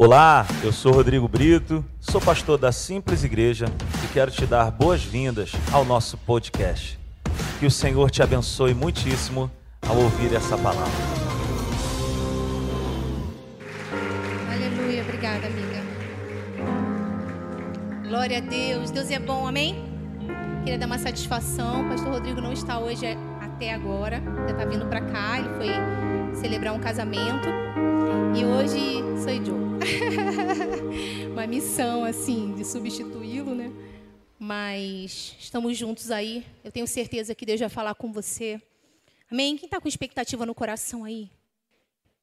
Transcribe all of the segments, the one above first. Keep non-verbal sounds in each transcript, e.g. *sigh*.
Olá, eu sou Rodrigo Brito, sou pastor da Simples Igreja e quero te dar boas-vindas ao nosso podcast. Que o Senhor te abençoe muitíssimo ao ouvir essa palavra. Aleluia, obrigada, amiga. Glória a Deus, Deus é bom, amém? Queria dar uma satisfação, o pastor Rodrigo não está hoje até agora, já está vindo para cá, ele foi celebrar um casamento e hoje sou eu. *laughs* uma missão assim de substituí-lo, né? Mas estamos juntos aí. Eu tenho certeza que Deus vai falar com você. Amém? Quem está com expectativa no coração aí?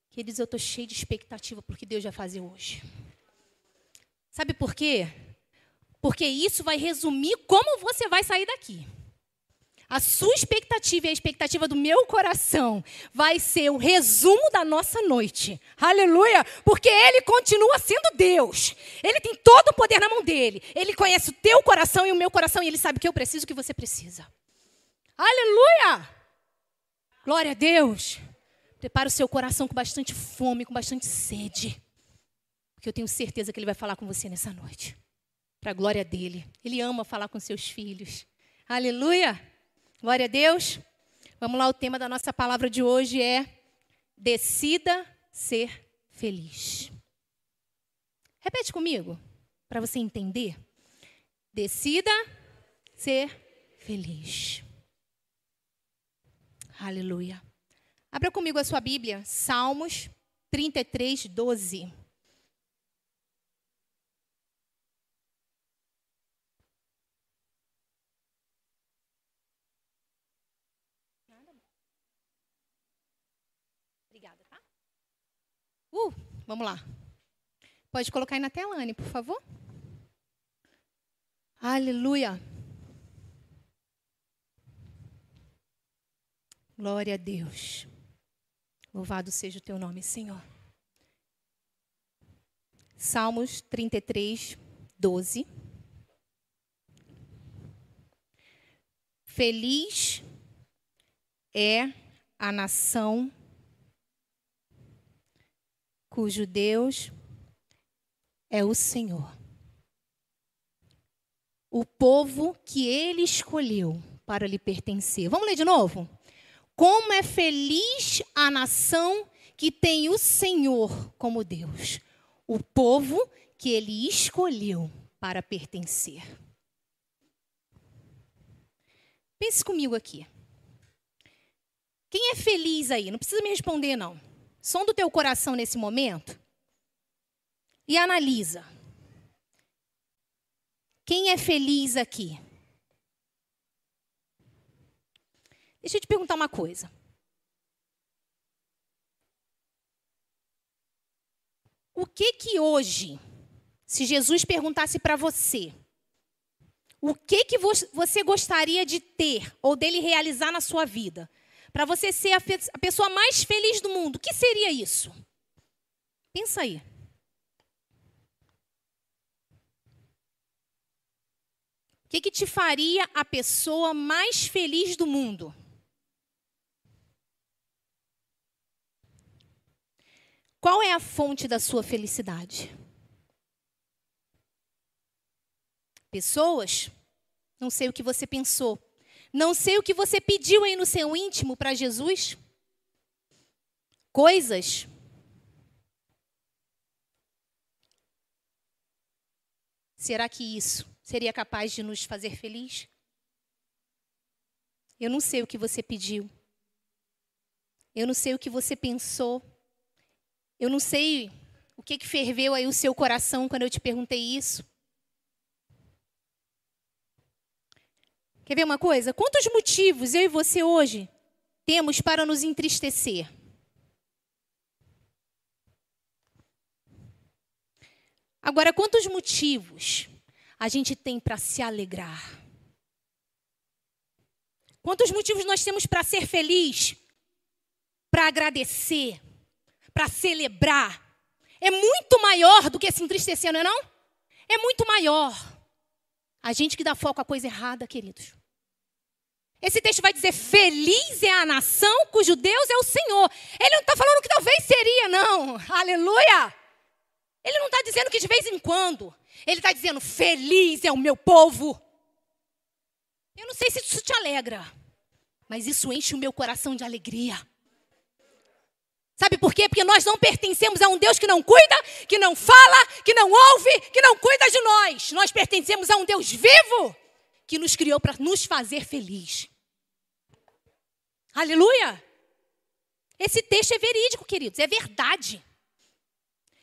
Queridos, eu estou cheio de expectativa porque Deus vai fazer hoje. Sabe por quê? Porque isso vai resumir como você vai sair daqui. A sua expectativa e a expectativa do meu coração vai ser o resumo da nossa noite. Aleluia! Porque Ele continua sendo Deus. Ele tem todo o poder na mão dele. Ele conhece o teu coração e o meu coração e Ele sabe que eu preciso e o que você precisa. Aleluia! Glória a Deus. Prepara o seu coração com bastante fome, com bastante sede. Porque eu tenho certeza que Ele vai falar com você nessa noite. Para a glória dele. Ele ama falar com seus filhos. Aleluia! Glória a Deus. Vamos lá, o tema da nossa palavra de hoje é Decida ser feliz. Repete comigo, para você entender. Decida ser feliz. Aleluia. Abra comigo a sua Bíblia, Salmos 33, 12. Uh, vamos lá. Pode colocar aí na tela, Anne, por favor. Aleluia. Glória a Deus. Louvado seja o teu nome, Senhor. Salmos 33, 12. Feliz é a nação cujo Deus é o Senhor. O povo que ele escolheu para lhe pertencer. Vamos ler de novo? Como é feliz a nação que tem o Senhor como Deus. O povo que ele escolheu para pertencer. Pense comigo aqui. Quem é feliz aí? Não precisa me responder, não som do teu coração nesse momento e analisa. Quem é feliz aqui? Deixa eu te perguntar uma coisa. O que que hoje, se Jesus perguntasse para você, o que que você gostaria de ter ou dele realizar na sua vida? Para você ser a, a pessoa mais feliz do mundo, o que seria isso? Pensa aí. O que, que te faria a pessoa mais feliz do mundo? Qual é a fonte da sua felicidade? Pessoas? Não sei o que você pensou. Não sei o que você pediu aí no seu íntimo para Jesus. Coisas. Será que isso seria capaz de nos fazer feliz? Eu não sei o que você pediu. Eu não sei o que você pensou. Eu não sei o que, que ferveu aí o seu coração quando eu te perguntei isso. Quer ver uma coisa? Quantos motivos eu e você hoje temos para nos entristecer? Agora, quantos motivos a gente tem para se alegrar? Quantos motivos nós temos para ser feliz, para agradecer, para celebrar? É muito maior do que se entristecer, não é não? É muito maior. A gente que dá foco à coisa errada, queridos. Esse texto vai dizer: Feliz é a nação cujo Deus é o Senhor. Ele não está falando que talvez seria, não. Aleluia! Ele não está dizendo que de vez em quando. Ele está dizendo: feliz é o meu povo. Eu não sei se isso te alegra, mas isso enche o meu coração de alegria. Sabe por quê? Porque nós não pertencemos a um Deus que não cuida, que não fala, que não ouve, que não cuida de nós. Nós pertencemos a um Deus vivo que nos criou para nos fazer feliz. Aleluia! Esse texto é verídico, queridos, é verdade.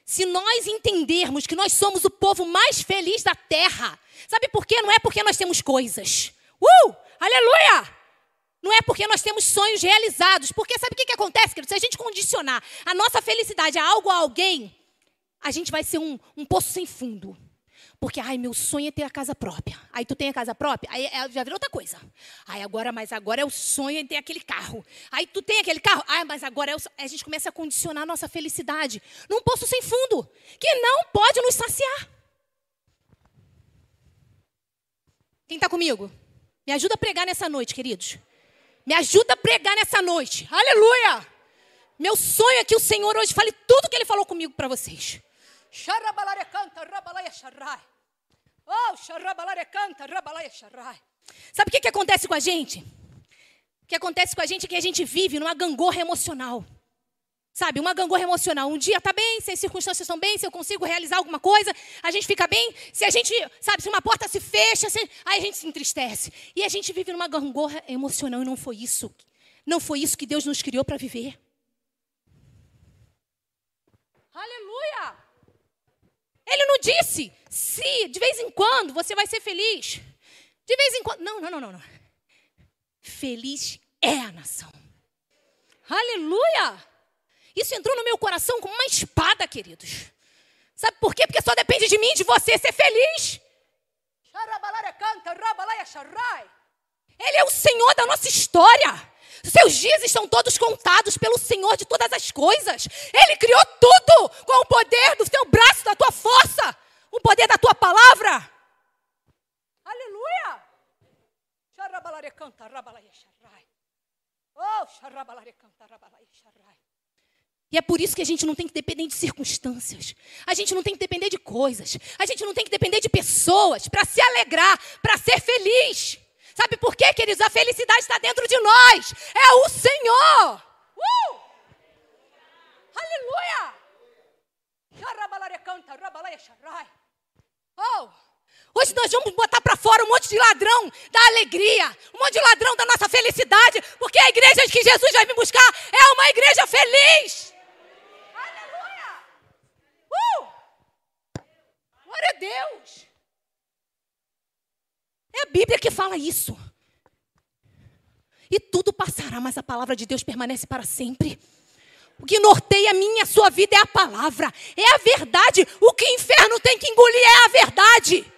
Se nós entendermos que nós somos o povo mais feliz da terra, sabe por quê? Não é porque nós temos coisas. Uh! Aleluia! Não é porque nós temos sonhos realizados. Porque sabe o que, que acontece, querido? Se a gente condicionar a nossa felicidade a algo a alguém, a gente vai ser um, um poço sem fundo. Porque, ai, meu sonho é ter a casa própria. Aí tu tem a casa própria, aí é, já virou outra coisa. Ai, agora, mas agora é o sonho em ter aquele carro. Aí tu tem aquele carro, ai, mas agora é o, a gente começa a condicionar a nossa felicidade num poço sem fundo, que não pode nos saciar. Quem está comigo? Me ajuda a pregar nessa noite, queridos. Me ajuda a pregar nessa noite. Aleluia! Meu sonho é que o Senhor hoje fale tudo que Ele falou comigo para vocês. Oh, Sabe o que, que acontece com a gente? O que acontece com a gente é que a gente vive numa gangorra emocional. Sabe, uma gangorra emocional. Um dia está bem, se as circunstâncias estão bem, se eu consigo realizar alguma coisa, a gente fica bem. Se a gente, sabe, se uma porta se fecha, se, aí a gente se entristece. E a gente vive numa gangorra emocional e não foi isso. Não foi isso que Deus nos criou para viver. Aleluia! Ele não disse se de vez em quando você vai ser feliz. De vez em quando. Não, não, não, não. não. Feliz é a nação. Aleluia! Isso entrou no meu coração como uma espada, queridos. Sabe por quê? Porque só depende de mim de você ser feliz. Ele é o Senhor da nossa história. Seus dias estão todos contados pelo Senhor de todas as coisas. Ele criou tudo com o poder do seu braço, da tua força, o poder da tua palavra. Aleluia! Oh, e é por isso que a gente não tem que depender de circunstâncias. A gente não tem que depender de coisas. A gente não tem que depender de pessoas para se alegrar, para ser feliz. Sabe por quê, queridos? A felicidade está dentro de nós. É o Senhor. Uh! Aleluia! Oh! Hoje nós vamos botar para fora um monte de ladrão da alegria, um monte de ladrão da nossa felicidade, porque a igreja que Jesus vai me buscar é uma igreja feliz. Glória a Deus. É a Bíblia que fala isso. E tudo passará, mas a palavra de Deus permanece para sempre. O que norteia a minha e a sua vida é a palavra, é a verdade. O que o inferno tem que engolir é a verdade.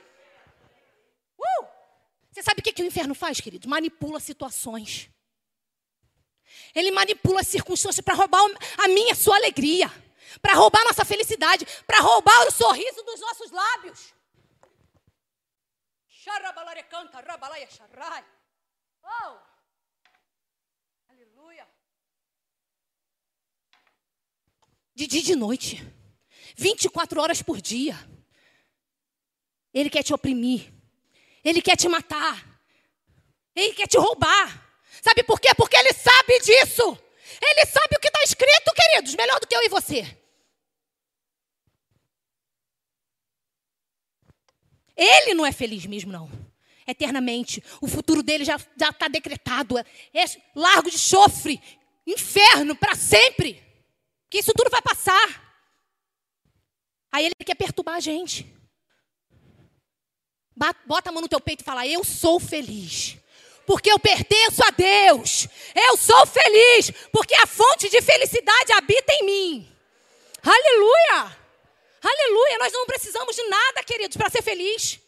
Uh! Você sabe o que, que o inferno faz, querido? Manipula situações. Ele manipula as circunstâncias para roubar a minha a sua alegria para roubar nossa felicidade, para roubar o sorriso dos nossos lábios. Oh! Aleluia. De dia e de noite. 24 horas por dia. Ele quer te oprimir. Ele quer te matar. Ele quer te roubar. Sabe por quê? Porque ele sabe disso. Ele sabe o que está escrito, queridos, melhor do que eu e você. Ele não é feliz mesmo, não. Eternamente. O futuro dele já está decretado. É, largo de chofre, inferno para sempre. Que isso tudo vai passar. Aí ele quer perturbar a gente. Bota a mão no teu peito e fala: Eu sou feliz. Porque eu pertenço a Deus. Eu sou feliz. Porque a fonte de felicidade habita em mim. Aleluia! Aleluia, nós não precisamos de nada, queridos, para ser feliz.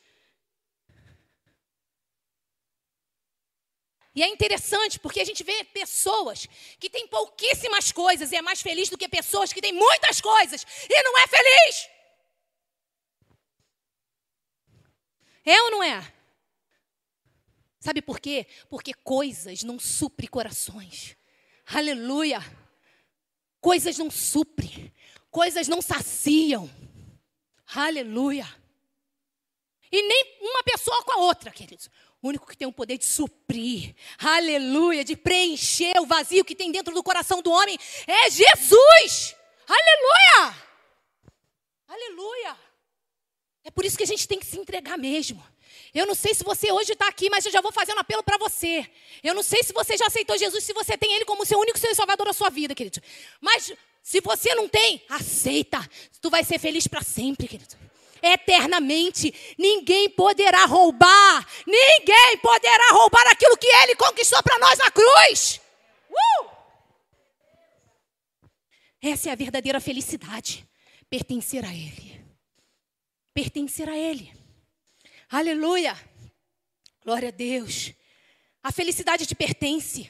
E é interessante porque a gente vê pessoas que têm pouquíssimas coisas e é mais feliz do que pessoas que têm muitas coisas e não é feliz. É ou não é? Sabe por quê? Porque coisas não supre corações. Aleluia. Coisas não supre, coisas não saciam. Aleluia. E nem uma pessoa com a outra, queridos. O único que tem o poder de suprir, aleluia, de preencher o vazio que tem dentro do coração do homem é Jesus. Aleluia! Aleluia! É por isso que a gente tem que se entregar mesmo. Eu não sei se você hoje está aqui, mas eu já vou fazer um apelo para você. Eu não sei se você já aceitou Jesus, se você tem Ele como seu único Senhor e Salvador da sua vida, querido. Mas se você não tem, aceita. Tu vai ser feliz para sempre, querido. Eternamente. Ninguém poderá roubar. Ninguém poderá roubar aquilo que Ele conquistou para nós na cruz. Uh! Essa é a verdadeira felicidade. Pertencer a Ele. Pertencer a Ele. Aleluia. Glória a Deus. A felicidade te pertence.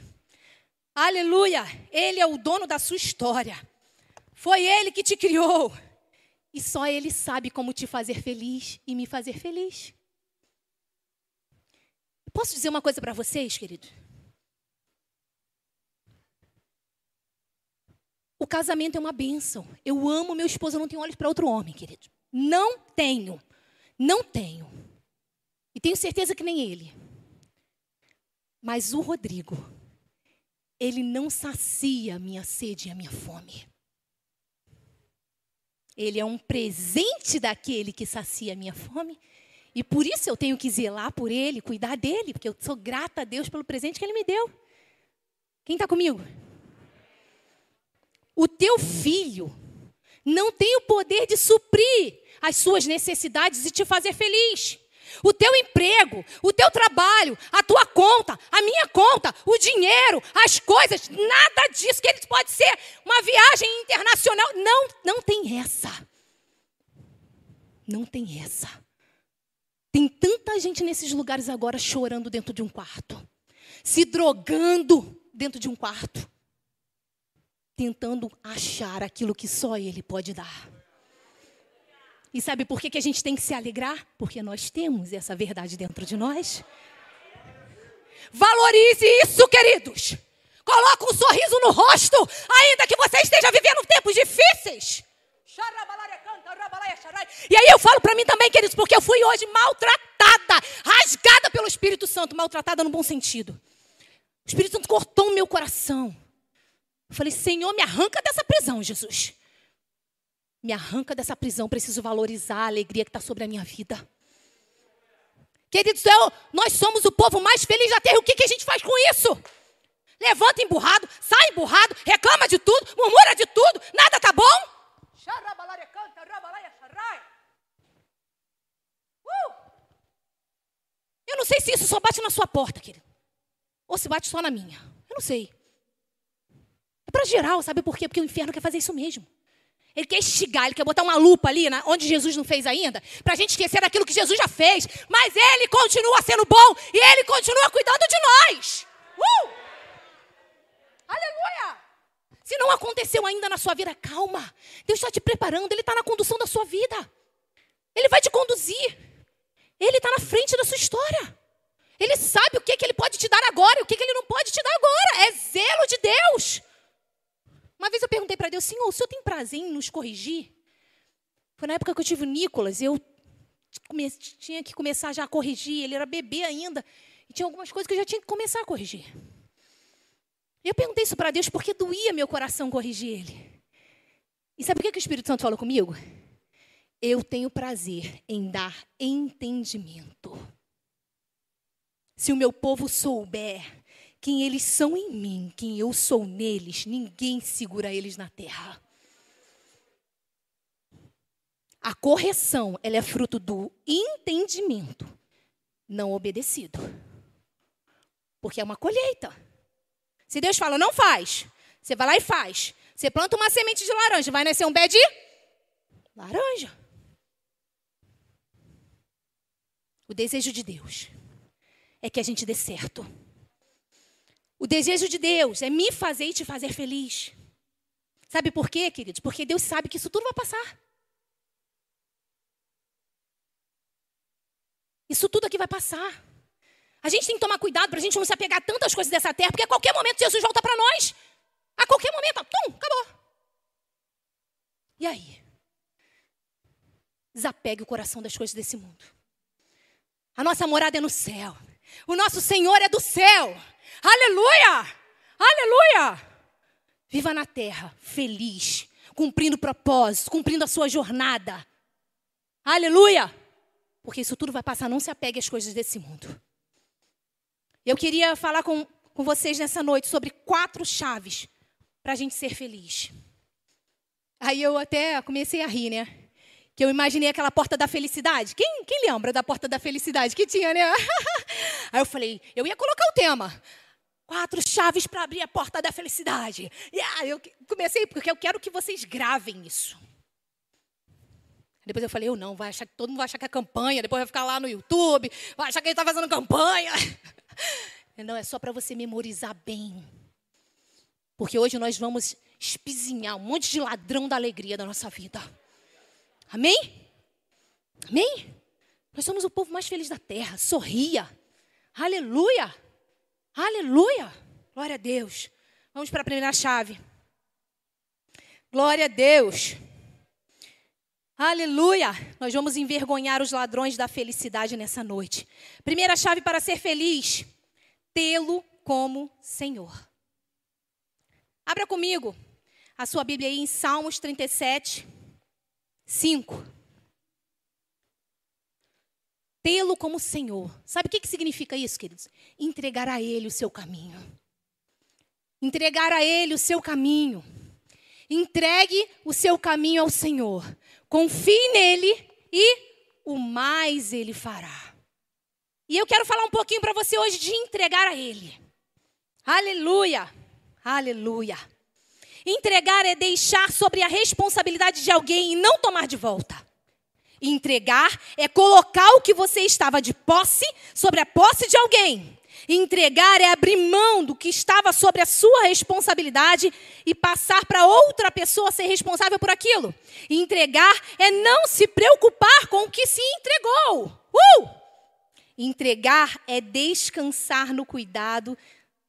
Aleluia. Ele é o dono da sua história. Foi Ele que te criou. E só Ele sabe como te fazer feliz e me fazer feliz. Posso dizer uma coisa para vocês, querido? O casamento é uma bênção. Eu amo meu esposo, eu não tenho olhos para outro homem, querido. Não tenho. Não tenho. E tenho certeza que nem ele. Mas o Rodrigo, ele não sacia a minha sede e a minha fome. Ele é um presente daquele que sacia a minha fome. E por isso eu tenho que zelar por ele, cuidar dele, porque eu sou grata a Deus pelo presente que ele me deu. Quem está comigo? O teu filho não tem o poder de suprir as suas necessidades e te fazer feliz. O teu emprego, o teu trabalho, a tua conta, a minha conta, o dinheiro, as coisas, nada disso que ele pode ser uma viagem internacional. Não, não tem essa. Não tem essa. Tem tanta gente nesses lugares agora chorando dentro de um quarto, se drogando dentro de um quarto, tentando achar aquilo que só ele pode dar. E sabe por que, que a gente tem que se alegrar? Porque nós temos essa verdade dentro de nós. Valorize isso, queridos. Coloque um sorriso no rosto, ainda que você esteja vivendo tempos difíceis. E aí eu falo para mim também, queridos, porque eu fui hoje maltratada, rasgada pelo Espírito Santo, maltratada no bom sentido. O Espírito Santo cortou o meu coração. Eu falei, Senhor, me arranca dessa prisão, Jesus. Me arranca dessa prisão, preciso valorizar a alegria que está sobre a minha vida. Querido céu, nós somos o povo mais feliz da terra. O que, que a gente faz com isso? Levanta emburrado, sai emburrado, reclama de tudo, murmura de tudo, nada tá bom? Uh! Eu não sei se isso só bate na sua porta, querido. Ou se bate só na minha. Eu não sei. É para geral, sabe por quê? Porque o inferno quer fazer isso mesmo. Ele quer estigar, ele quer botar uma lupa ali, na, onde Jesus não fez ainda, para a gente esquecer daquilo que Jesus já fez. Mas ele continua sendo bom e ele continua cuidando de nós. Uh! Aleluia! Se não aconteceu ainda na sua vida, calma. Deus está te preparando, Ele está na condução da sua vida. Ele vai te conduzir. Ele está na frente da sua história. Ele sabe o que, que Ele pode te dar agora e o que, que Ele não pode te dar agora. É zelo de Deus. Uma vez eu perguntei para Deus, Senhor, o Senhor tem prazer em nos corrigir? Foi na época que eu tive o Nicolas, eu tinha que começar já a corrigir, ele era bebê ainda, e tinha algumas coisas que eu já tinha que começar a corrigir. Eu perguntei isso para Deus porque doía meu coração corrigir ele. E sabe o que, que o Espírito Santo falou comigo? Eu tenho prazer em dar entendimento. Se o meu povo souber quem eles são em mim, quem eu sou neles, ninguém segura eles na terra. A correção, ela é fruto do entendimento não obedecido. Porque é uma colheita. Se Deus fala, não faz, você vai lá e faz. Você planta uma semente de laranja, vai nascer um pé de laranja. O desejo de Deus é que a gente dê certo. O desejo de Deus é me fazer e te fazer feliz. Sabe por quê, queridos? Porque Deus sabe que isso tudo vai passar. Isso tudo aqui vai passar. A gente tem que tomar cuidado para a gente não se apegar a tantas coisas dessa terra, porque a qualquer momento Jesus volta para nós. A qualquer momento, tum, acabou. E aí? Desapegue o coração das coisas desse mundo. A nossa morada é no céu. O nosso Senhor é do céu. Aleluia! Aleluia! Viva na terra, feliz, cumprindo o propósito, cumprindo a sua jornada. Aleluia! Porque isso tudo vai passar, não se apegue às coisas desse mundo. Eu queria falar com, com vocês nessa noite sobre quatro chaves para a gente ser feliz. Aí eu até comecei a rir, né? Que eu imaginei aquela porta da felicidade. Quem, quem lembra da porta da felicidade que tinha, né? *laughs* Aí eu falei, eu ia colocar o tema. Quatro chaves para abrir a porta da felicidade. E aí eu comecei, porque eu quero que vocês gravem isso. Depois eu falei, eu não, vai achar todo mundo vai achar que é campanha, depois vai ficar lá no YouTube, vai achar que ele está fazendo campanha. *laughs* Não, é só para você memorizar bem. Porque hoje nós vamos espizinhar um monte de ladrão da alegria da nossa vida. Amém? Amém? Nós somos o povo mais feliz da terra. Sorria. Aleluia. Aleluia. Glória a Deus. Vamos para a primeira chave. Glória a Deus. Aleluia! Nós vamos envergonhar os ladrões da felicidade nessa noite. Primeira chave para ser feliz: tê-lo como Senhor. Abra comigo a sua Bíblia aí em Salmos 37, 5. Tê-lo como Senhor. Sabe o que, que significa isso, queridos? Entregar a Ele o seu caminho. Entregar a Ele o seu caminho. Entregue o seu caminho ao Senhor. Confie nele e o mais ele fará. E eu quero falar um pouquinho para você hoje de entregar a ele. Aleluia. Aleluia. Entregar é deixar sobre a responsabilidade de alguém e não tomar de volta. Entregar é colocar o que você estava de posse sobre a posse de alguém Entregar é abrir mão do que estava sobre a sua responsabilidade e passar para outra pessoa ser responsável por aquilo. Entregar é não se preocupar com o que se entregou. Uh! Entregar é descansar no cuidado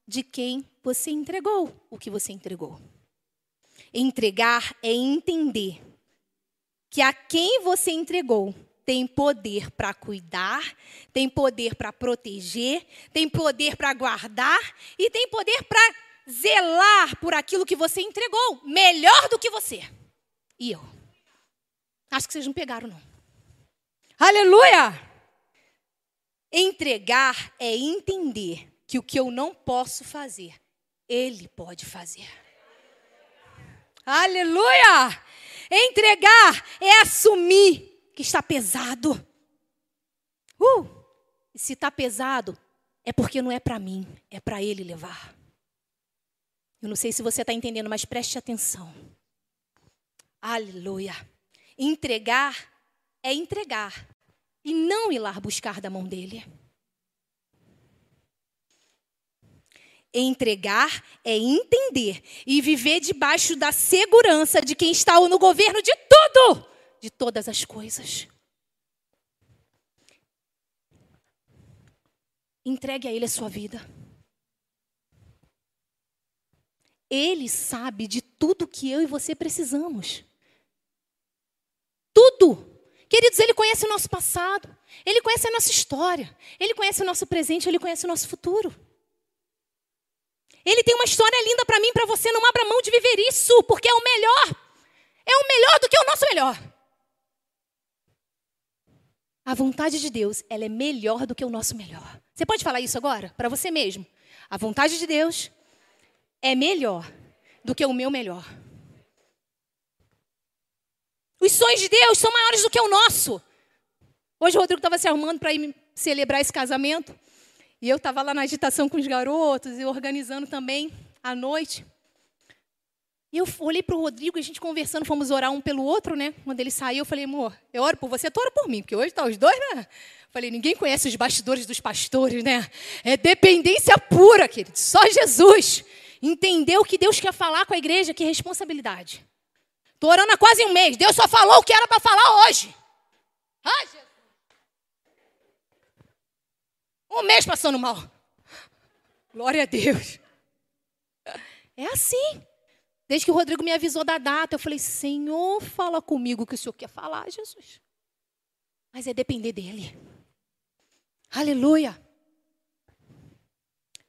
de quem você entregou o que você entregou. Entregar é entender que a quem você entregou tem poder para cuidar, tem poder para proteger, tem poder para guardar e tem poder para zelar por aquilo que você entregou, melhor do que você. E eu. Acho que vocês não pegaram, não. Aleluia! Entregar é entender que o que eu não posso fazer, Ele pode fazer. Aleluia! Entregar é assumir que está pesado. Uh! Se está pesado, é porque não é para mim, é para ele levar. Eu não sei se você está entendendo, mas preste atenção. Aleluia. Entregar é entregar e não ir lá buscar da mão dele. Entregar é entender e viver debaixo da segurança de quem está no governo de tudo de todas as coisas. Entregue a Ele a sua vida. Ele sabe de tudo que eu e você precisamos. Tudo. Queridos, Ele conhece o nosso passado, Ele conhece a nossa história, Ele conhece o nosso presente, Ele conhece o nosso futuro. Ele tem uma história linda para mim, para você. Não abra mão de viver isso, porque é o melhor. É o melhor do que o nosso melhor. A vontade de Deus, ela é melhor do que o nosso melhor. Você pode falar isso agora para você mesmo? A vontade de Deus é melhor do que o meu melhor. Os sonhos de Deus são maiores do que o nosso. Hoje o Rodrigo estava se arrumando para ir celebrar esse casamento. E eu estava lá na agitação com os garotos e organizando também à noite. E eu olhei para o Rodrigo e a gente conversando, fomos orar um pelo outro, né? Quando ele saiu, eu falei, amor, eu oro por você, tu ora por mim, porque hoje tá os dois, né? Falei, ninguém conhece os bastidores dos pastores, né? É dependência pura, querido. Só Jesus. Entendeu que Deus quer falar com a igreja, que responsabilidade. Estou orando há quase um mês. Deus só falou o que era para falar hoje. Ai, Jesus. Um mês passando mal. Glória a Deus. É assim. Desde que o Rodrigo me avisou da data, eu falei: Senhor, fala comigo o que o Senhor quer falar, Jesus. mas é depender dele. Aleluia.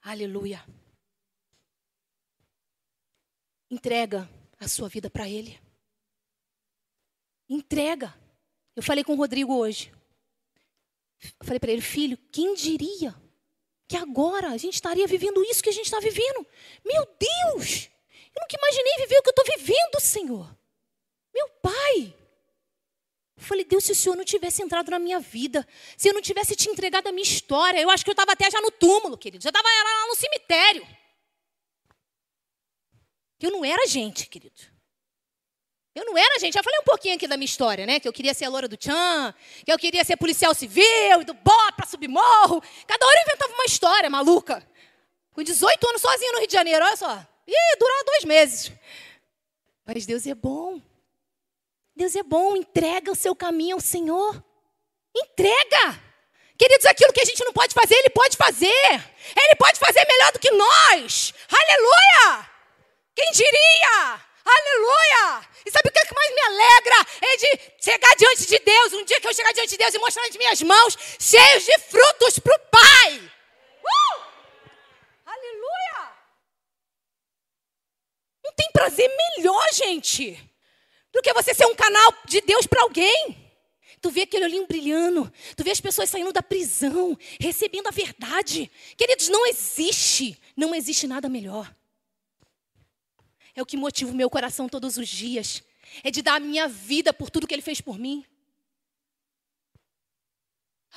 Aleluia. Entrega a sua vida para ele. Entrega. Eu falei com o Rodrigo hoje. Falei para ele, filho, quem diria que agora a gente estaria vivendo isso que a gente está vivendo? Meu Deus! Eu nunca imaginei viver o que eu estou vivendo, Senhor. Meu Pai. Eu falei, Deus, se o Senhor não tivesse entrado na minha vida, se eu não tivesse te entregado a minha história, eu acho que eu estava até já no túmulo, querido. Já estava lá no cemitério. Eu não era gente, querido. Eu não era gente. Já falei um pouquinho aqui da minha história, né? Que eu queria ser a loura do Tchan, que eu queria ser policial civil, do bó para subir morro. Cada hora eu inventava uma história maluca. Com 18 anos sozinho no Rio de Janeiro, olha só. Ih, durou dois meses. Mas Deus é bom. Deus é bom. Entrega o seu caminho ao Senhor. Entrega. Queridos, aquilo que a gente não pode fazer, Ele pode fazer. Ele pode fazer melhor do que nós. Aleluia! Quem diria? Aleluia! E sabe o que, é que mais me alegra? É de chegar diante de Deus, um dia que eu chegar diante de Deus e mostrar as minhas mãos cheios de frutos para o Pai. Uh! Aleluia! Não tem prazer melhor, gente, do que você ser um canal de Deus para alguém. Tu vê aquele olhinho brilhando, tu vê as pessoas saindo da prisão, recebendo a verdade. Queridos, não existe, não existe nada melhor é o que motiva o meu coração todos os dias. É de dar a minha vida por tudo que Ele fez por mim.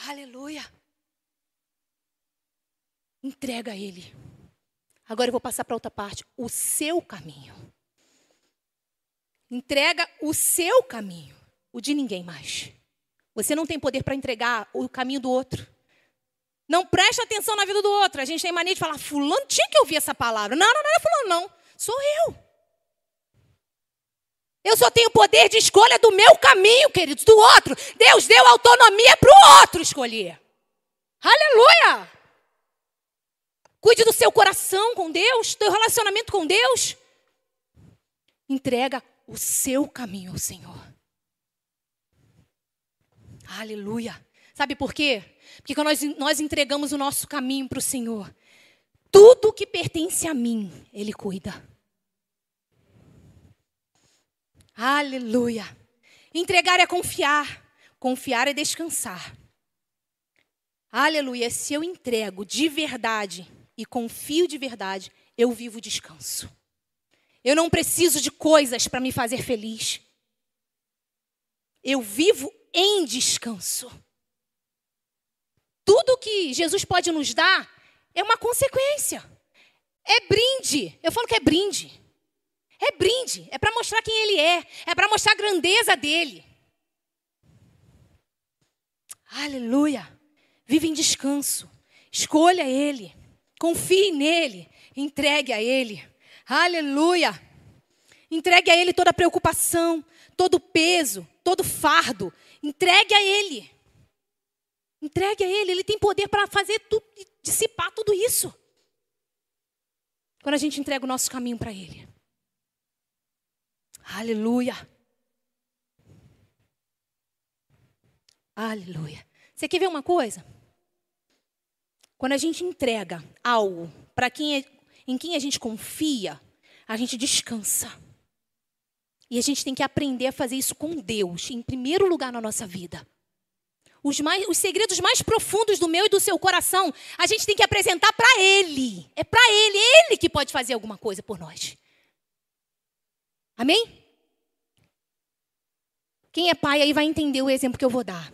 Aleluia. Entrega a Ele. Agora eu vou passar para outra parte. O seu caminho. Entrega o seu caminho. O de ninguém mais. Você não tem poder para entregar o caminho do outro. Não preste atenção na vida do outro. A gente tem mania de falar, fulano tinha que ouvir essa palavra. Não, não, não é fulano, não. Sou eu. Eu só tenho poder de escolha do meu caminho, queridos, do outro. Deus deu autonomia para o outro escolher. Aleluia! Cuide do seu coração com Deus, do relacionamento com Deus. Entrega o seu caminho ao Senhor. Aleluia. Sabe por quê? Porque quando nós, nós entregamos o nosso caminho para o Senhor, tudo que pertence a mim, Ele cuida. Aleluia. Entregar é confiar, confiar é descansar. Aleluia. Se eu entrego de verdade e confio de verdade, eu vivo descanso. Eu não preciso de coisas para me fazer feliz. Eu vivo em descanso. Tudo que Jesus pode nos dar é uma consequência. É brinde. Eu falo que é brinde. É brinde, é para mostrar quem ele é, é para mostrar a grandeza dele. Aleluia. Vive em descanso. Escolha ele. Confie nele. Entregue a ele. Aleluia. Entregue a ele toda a preocupação, todo o peso, todo o fardo. Entregue a ele. Entregue a ele. Ele tem poder para fazer tudo, dissipar tudo isso. Quando a gente entrega o nosso caminho para ele. Aleluia. Aleluia. Você quer ver uma coisa? Quando a gente entrega algo para quem é, em quem a gente confia, a gente descansa. E a gente tem que aprender a fazer isso com Deus, em primeiro lugar na nossa vida. Os, mais, os segredos mais profundos do meu e do seu coração, a gente tem que apresentar para Ele. É para Ele, Ele que pode fazer alguma coisa por nós. Amém? Quem é pai aí vai entender o exemplo que eu vou dar.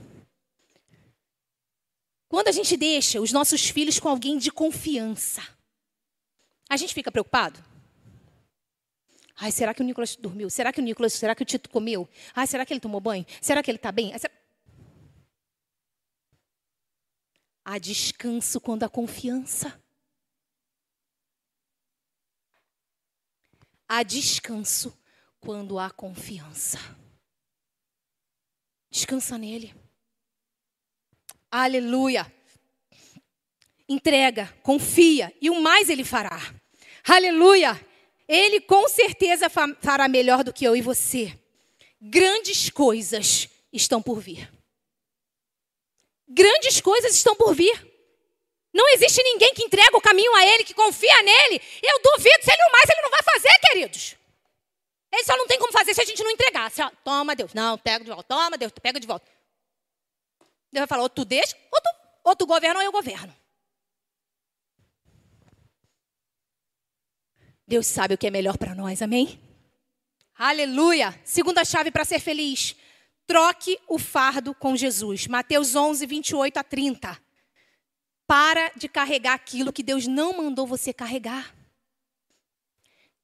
Quando a gente deixa os nossos filhos com alguém de confiança, a gente fica preocupado? Ai, será que o Nicolas dormiu? Será que o Nicolas, será que o Tito comeu? Ai, será que ele tomou banho? Será que ele está bem? Há descanso quando há confiança. Há descanso quando há confiança. Descansa nele. Aleluia. Entrega, confia e o mais ele fará. Aleluia. Ele com certeza fará melhor do que eu e você. Grandes coisas estão por vir. Grandes coisas estão por vir. Não existe ninguém que entrega o caminho a Ele, que confia nele. Eu duvido se Ele não mais, Ele não vai fazer, queridos. Ele só não tem como fazer se a gente não entregar. Assim, ó, toma, Deus. Não, pega de volta. Toma, Deus, pega de volta. Deus vai falar, ou tu deixa, ou tu, ou tu governa ou eu governo. Deus sabe o que é melhor para nós, amém? Aleluia! Segunda chave para ser feliz. Troque o fardo com Jesus. Mateus 11, 28 a 30. Para de carregar aquilo que Deus não mandou você carregar.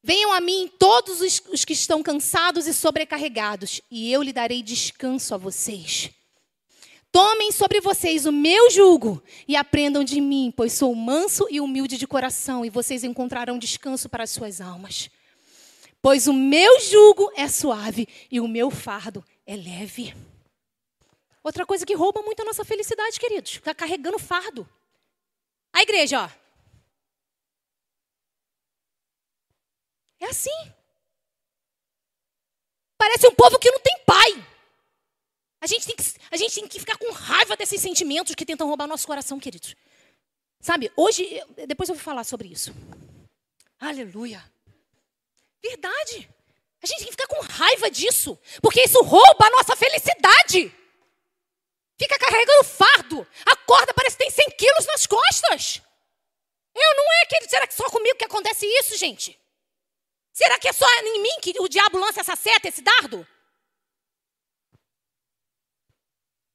Venham a mim todos os, que estão cansados e sobrecarregados, e eu lhe darei descanso a vocês. Tomem sobre vocês o meu jugo e aprendam de mim, pois sou manso e humilde de coração, e vocês encontrarão descanso para as suas almas. Pois o meu jugo é suave e o meu fardo é leve. Outra coisa que rouba muito a nossa felicidade, queridos, ficar carregando fardo. A igreja, ó. É assim. Parece um povo que não tem pai. A gente tem que, a gente tem que ficar com raiva desses sentimentos que tentam roubar nosso coração, queridos. Sabe, hoje, depois eu vou falar sobre isso. Aleluia. Verdade. A gente tem que ficar com raiva disso, porque isso rouba a nossa felicidade. Fica carregando fardo. Acorda, parece que tem 100 quilos nas costas. Eu não é aquele. Será que só comigo que acontece isso, gente? Será que é só em mim que o diabo lança essa seta, esse dardo?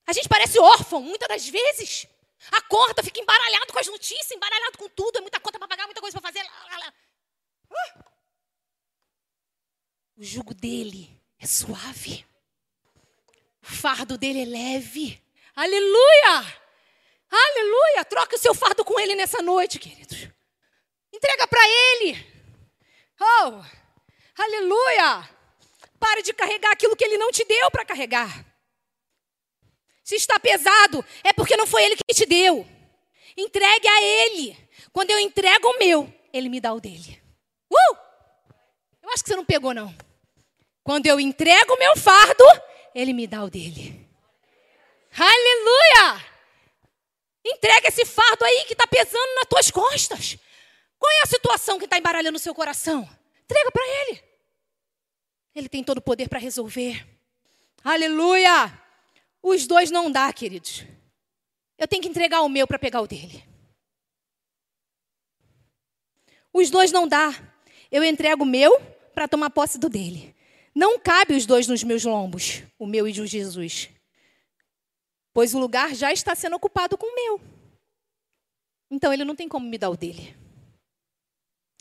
A gente parece órfão, muitas das vezes. Acorda, fica embaralhado com as notícias, embaralhado com tudo, é muita conta para pagar, muita coisa para fazer. Uh! O jugo dele é suave. O fardo dele é leve. Aleluia! Aleluia! Troca o seu fardo com ele nessa noite, queridos. Entrega para ele. Oh! Aleluia! Pare de carregar aquilo que ele não te deu para carregar. Se está pesado, é porque não foi ele que te deu. Entregue a ele. Quando eu entrego o meu, ele me dá o dele. Uh! Eu acho que você não pegou, não. Quando eu entrego o meu fardo, ele me dá o dele. Aleluia! Entrega esse fardo aí que está pesando nas tuas costas. Qual é a situação que está embaralhando o seu coração? Entrega para ele. Ele tem todo o poder para resolver. Aleluia! Os dois não dá, queridos. Eu tenho que entregar o meu para pegar o dele. Os dois não dá. Eu entrego o meu para tomar posse do dele. Não cabe os dois nos meus lombos, o meu e o de Jesus. Pois o lugar já está sendo ocupado com o meu. Então ele não tem como me dar o dele.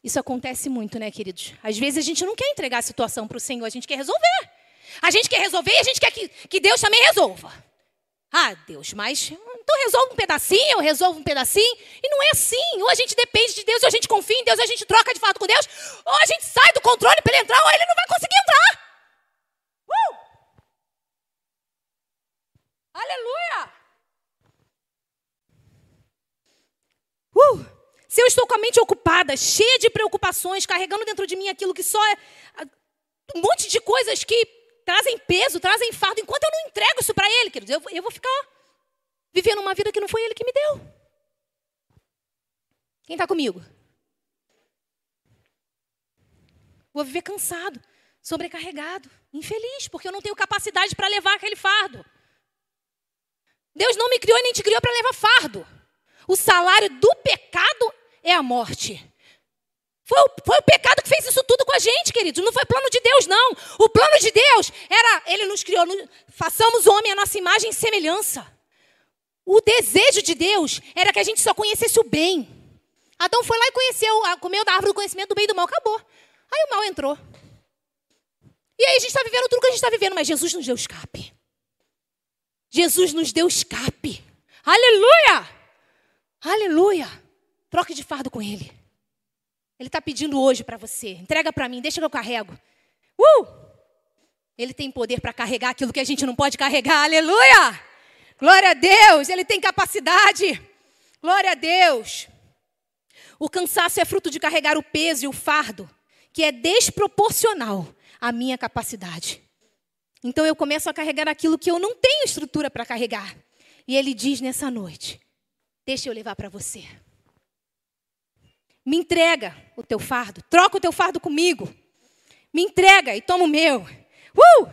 Isso acontece muito, né, queridos? Às vezes a gente não quer entregar a situação para o Senhor, a gente quer resolver. A gente quer resolver e a gente quer que, que Deus também resolva. Ah, Deus, mas então resolve um pedacinho, eu resolvo um pedacinho. E não é assim. Ou a gente depende de Deus, ou a gente confia em Deus, ou a gente troca de fato com Deus, ou a gente sai do controle para ele entrar, ou ele não vai conseguir entrar. Uh! Aleluia! Uh! Se eu estou com a mente ocupada, cheia de preocupações, carregando dentro de mim aquilo que só é um monte de coisas que trazem peso, trazem fardo, enquanto eu não entrego isso para Ele, queridos, eu, eu vou ficar vivendo uma vida que não foi Ele que me deu. Quem está comigo? Vou viver cansado sobrecarregado, infeliz, porque eu não tenho capacidade para levar aquele fardo. Deus não me criou e nem te criou para levar fardo. O salário do pecado é a morte. Foi o, foi o, pecado que fez isso tudo com a gente, queridos. Não foi plano de Deus, não. O plano de Deus era, Ele nos criou, façamos homem a nossa imagem e semelhança. O desejo de Deus era que a gente só conhecesse o bem. Adão foi lá e conheceu, comeu da árvore do conhecimento do bem e do mal, acabou. Aí o mal entrou. E aí a gente está vivendo tudo que a gente está vivendo, mas Jesus nos deu escape. Jesus nos deu escape. Aleluia! Aleluia! Troque de fardo com Ele. Ele está pedindo hoje para você. Entrega para mim, deixa que eu carrego. Uh! Ele tem poder para carregar aquilo que a gente não pode carregar. Aleluia! Glória a Deus! Ele tem capacidade. Glória a Deus! O cansaço é fruto de carregar o peso e o fardo, que é desproporcional a minha capacidade. Então eu começo a carregar aquilo que eu não tenho estrutura para carregar. E ele diz nessa noite: Deixa eu levar para você. Me entrega o teu fardo, troca o teu fardo comigo. Me entrega e toma o meu. Uh!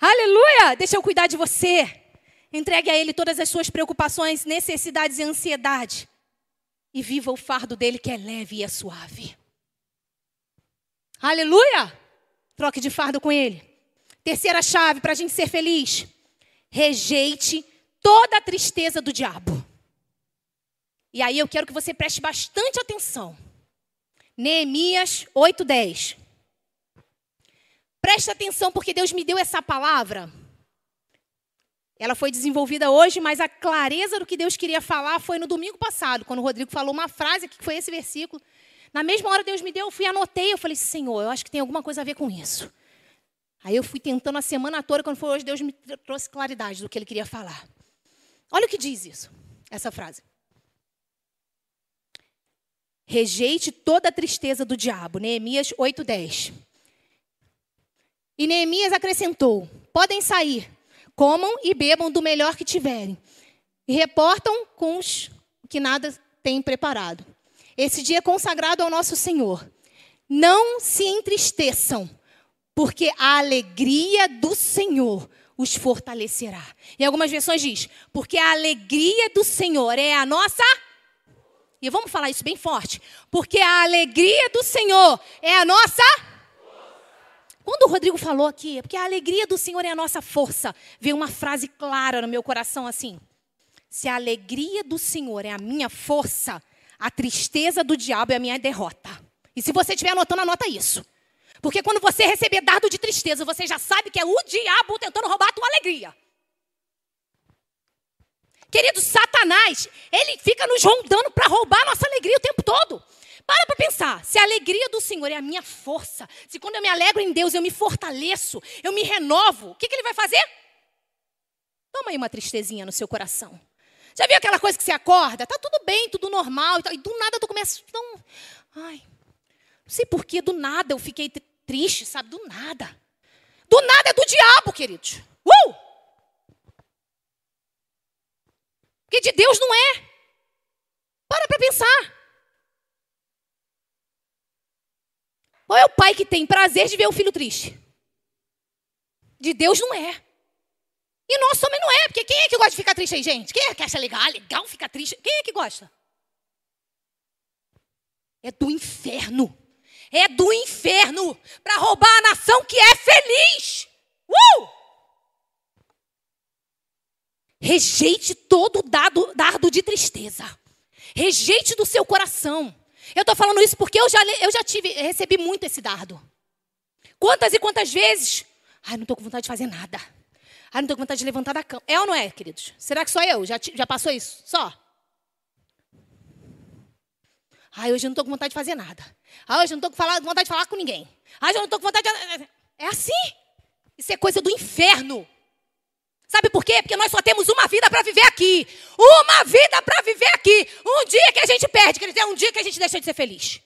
Aleluia! Deixa eu cuidar de você. Entregue a Ele todas as suas preocupações, necessidades e ansiedade. E viva o fardo dele que é leve e é suave. Aleluia! Troque de fardo com Ele. Terceira chave para a gente ser feliz: rejeite toda a tristeza do diabo. E aí eu quero que você preste bastante atenção. Neemias 8:10. Preste atenção porque Deus me deu essa palavra. Ela foi desenvolvida hoje, mas a clareza do que Deus queria falar foi no domingo passado, quando o Rodrigo falou uma frase que foi esse versículo. Na mesma hora Deus me deu, eu fui anotei, eu falei: "Senhor, eu acho que tem alguma coisa a ver com isso". Aí eu fui tentando a semana toda, quando foi hoje Deus me trouxe claridade do que ele queria falar. Olha o que diz isso, essa frase. Rejeite toda a tristeza do diabo. Neemias 8:10. E Neemias acrescentou: Podem sair, comam e bebam do melhor que tiverem, e reportam com os que nada têm preparado. Esse dia é consagrado ao nosso Senhor. Não se entristeçam, porque a alegria do Senhor os fortalecerá. Em algumas versões diz: porque a alegria do Senhor é a nossa. E vamos falar isso bem forte. Porque a alegria do Senhor é a nossa. Quando o Rodrigo falou aqui, é porque a alegria do Senhor é a nossa força. Veio uma frase clara no meu coração assim: se a alegria do Senhor é a minha força, a tristeza do diabo é a minha derrota. E se você estiver anotando, anota isso. Porque quando você receber dado de tristeza, você já sabe que é o diabo tentando roubar a tua alegria. Querido, Satanás, ele fica nos rondando para roubar a nossa alegria o tempo todo. Para para pensar, se a alegria do Senhor é a minha força, se quando eu me alegro em Deus eu me fortaleço, eu me renovo, o que, que ele vai fazer? Toma aí uma tristezinha no seu coração. Já viu aquela coisa que você acorda? Tá tudo bem, tudo normal, e do nada tu começa. Tão... Ai, não sei porquê, do nada eu fiquei triste, sabe? Do nada. Do nada é do diabo, queridos. Uh! Porque de Deus não é. Para para pensar. Qual é o pai que tem prazer de ver o filho triste? De Deus não é. E nós também não é, porque quem é que gosta de ficar triste aí, gente? Quem é que acha legal? Legal ficar triste? Quem é que gosta? É do inferno é do inferno para roubar a nação que é feliz. Uh! Rejeite todo dado, dardo de tristeza. Rejeite do seu coração. Eu estou falando isso porque eu já, eu já tive, recebi muito esse dardo. Quantas e quantas vezes? Ai, não estou com vontade de fazer nada. Ai, não estou com vontade de levantar da cama. É ou não é, queridos? Será que só eu? Já, já passou isso? Só? Ai, hoje eu não estou com vontade de fazer nada. Ai, hoje eu não estou com vontade de falar com ninguém. Ai, hoje eu não estou com vontade de... É assim. Isso é coisa do inferno. Sabe por quê? Porque nós só temos uma vida para viver aqui. Uma vida para viver aqui. Um dia que a gente perde, quer dizer, um dia que a gente deixa de ser feliz.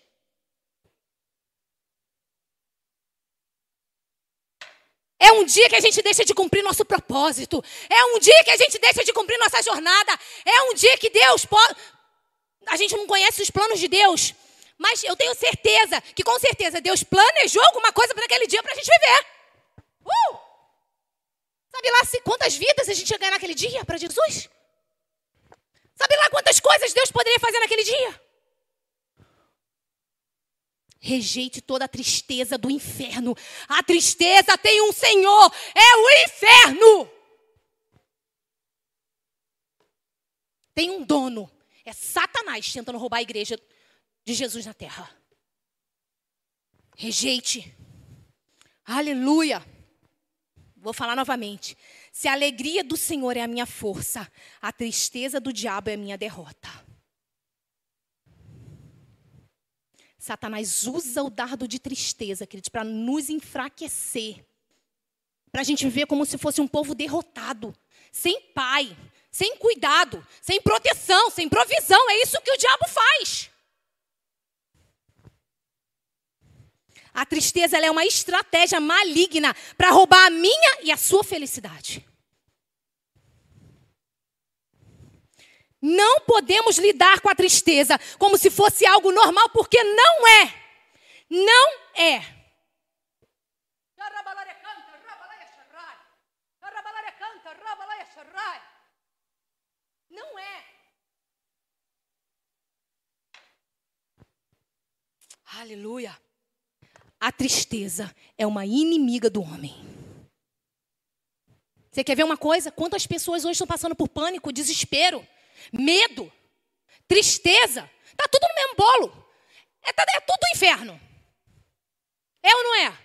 É um dia que a gente deixa de cumprir nosso propósito. É um dia que a gente deixa de cumprir nossa jornada. É um dia que Deus pode a gente não conhece os planos de Deus, mas eu tenho certeza que com certeza Deus planejou alguma coisa para aquele dia para a gente viver. Uh! Quantas vidas a gente ia ganhar naquele dia para Jesus? Sabe lá quantas coisas Deus poderia fazer naquele dia? Rejeite toda a tristeza do inferno. A tristeza tem um Senhor, é o inferno. Tem um dono, é Satanás tentando roubar a igreja de Jesus na terra. Rejeite. Aleluia. Vou falar novamente. Se a alegria do Senhor é a minha força, a tristeza do diabo é a minha derrota. Satanás usa o dardo de tristeza, queridos, para nos enfraquecer. Para a gente viver como se fosse um povo derrotado, sem pai, sem cuidado, sem proteção, sem provisão. É isso que o diabo faz. A tristeza é uma estratégia maligna para roubar a minha e a sua felicidade. Não podemos lidar com a tristeza como se fosse algo normal, porque não é. Não é. Não é. Aleluia. A tristeza é uma inimiga do homem. Você quer ver uma coisa? Quantas pessoas hoje estão passando por pânico, desespero, medo, tristeza? Tá tudo no mesmo bolo. É, tá, é tudo inferno. É ou não é?